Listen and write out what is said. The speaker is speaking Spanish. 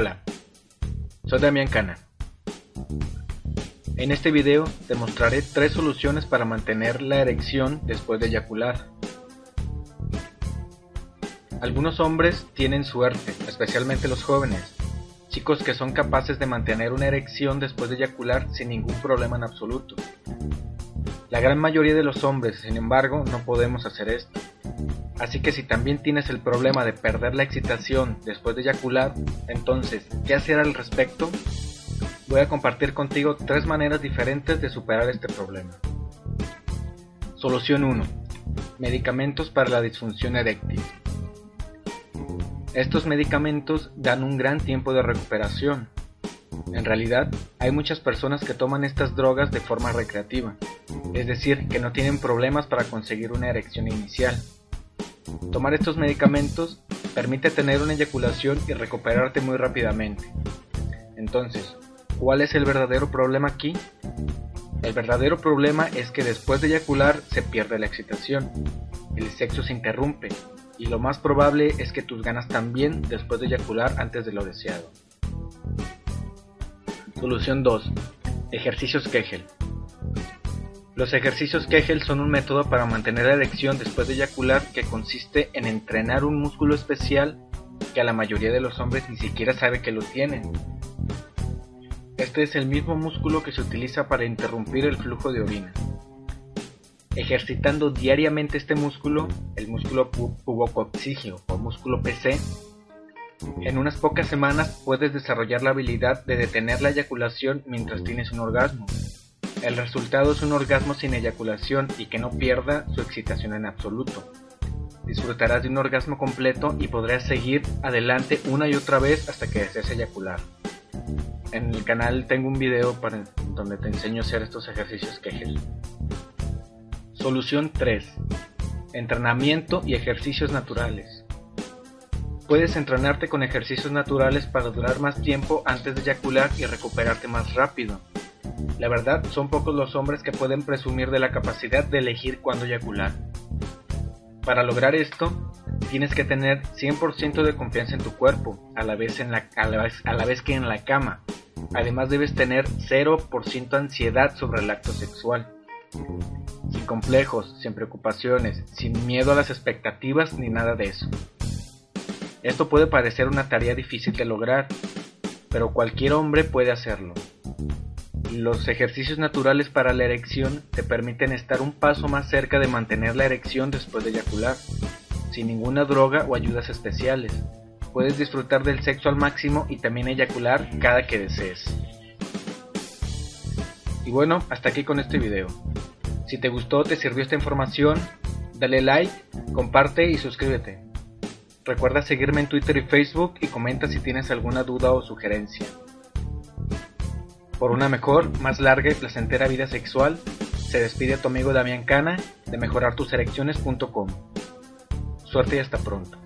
Hola, soy Damián Cana. En este video te mostraré tres soluciones para mantener la erección después de eyacular. Algunos hombres tienen suerte, especialmente los jóvenes, chicos que son capaces de mantener una erección después de eyacular sin ningún problema en absoluto. La gran mayoría de los hombres, sin embargo, no podemos hacer esto. Así que si también tienes el problema de perder la excitación después de eyacular, entonces, ¿qué hacer al respecto? Voy a compartir contigo tres maneras diferentes de superar este problema. Solución 1. Medicamentos para la disfunción eréctil. Estos medicamentos dan un gran tiempo de recuperación. En realidad, hay muchas personas que toman estas drogas de forma recreativa, es decir, que no tienen problemas para conseguir una erección inicial. Tomar estos medicamentos permite tener una eyaculación y recuperarte muy rápidamente. Entonces, ¿cuál es el verdadero problema aquí? El verdadero problema es que después de eyacular se pierde la excitación, el sexo se interrumpe y lo más probable es que tus ganas también después de eyacular antes de lo deseado. Solución 2. Ejercicios Kegel. Los ejercicios Kegel son un método para mantener la erección después de eyacular que consiste en entrenar un músculo especial que a la mayoría de los hombres ni siquiera sabe que lo tienen. Este es el mismo músculo que se utiliza para interrumpir el flujo de orina. Ejercitando diariamente este músculo, el músculo pubococcígeo o músculo PC, en unas pocas semanas puedes desarrollar la habilidad de detener la eyaculación mientras tienes un orgasmo. El resultado es un orgasmo sin eyaculación y que no pierda su excitación en absoluto. Disfrutarás de un orgasmo completo y podrás seguir adelante una y otra vez hasta que desees eyacular. En el canal tengo un video donde te enseño a hacer estos ejercicios Kegel. Solución 3. Entrenamiento y ejercicios naturales. Puedes entrenarte con ejercicios naturales para durar más tiempo antes de eyacular y recuperarte más rápido. La verdad, son pocos los hombres que pueden presumir de la capacidad de elegir cuándo eyacular. Para lograr esto, tienes que tener 100% de confianza en tu cuerpo, a la, vez en la, a, la vez, a la vez que en la cama. Además debes tener 0% ansiedad sobre el acto sexual. Sin complejos, sin preocupaciones, sin miedo a las expectativas ni nada de eso. Esto puede parecer una tarea difícil de lograr, pero cualquier hombre puede hacerlo. Los ejercicios naturales para la erección te permiten estar un paso más cerca de mantener la erección después de eyacular, sin ninguna droga o ayudas especiales. Puedes disfrutar del sexo al máximo y también eyacular cada que desees. Y bueno, hasta aquí con este video. Si te gustó, te sirvió esta información, dale like, comparte y suscríbete. Recuerda seguirme en Twitter y Facebook y comenta si tienes alguna duda o sugerencia. Por una mejor, más larga y placentera vida sexual, se despide tu amigo Damián Cana de mejorartuserecciones.com. Suerte y hasta pronto.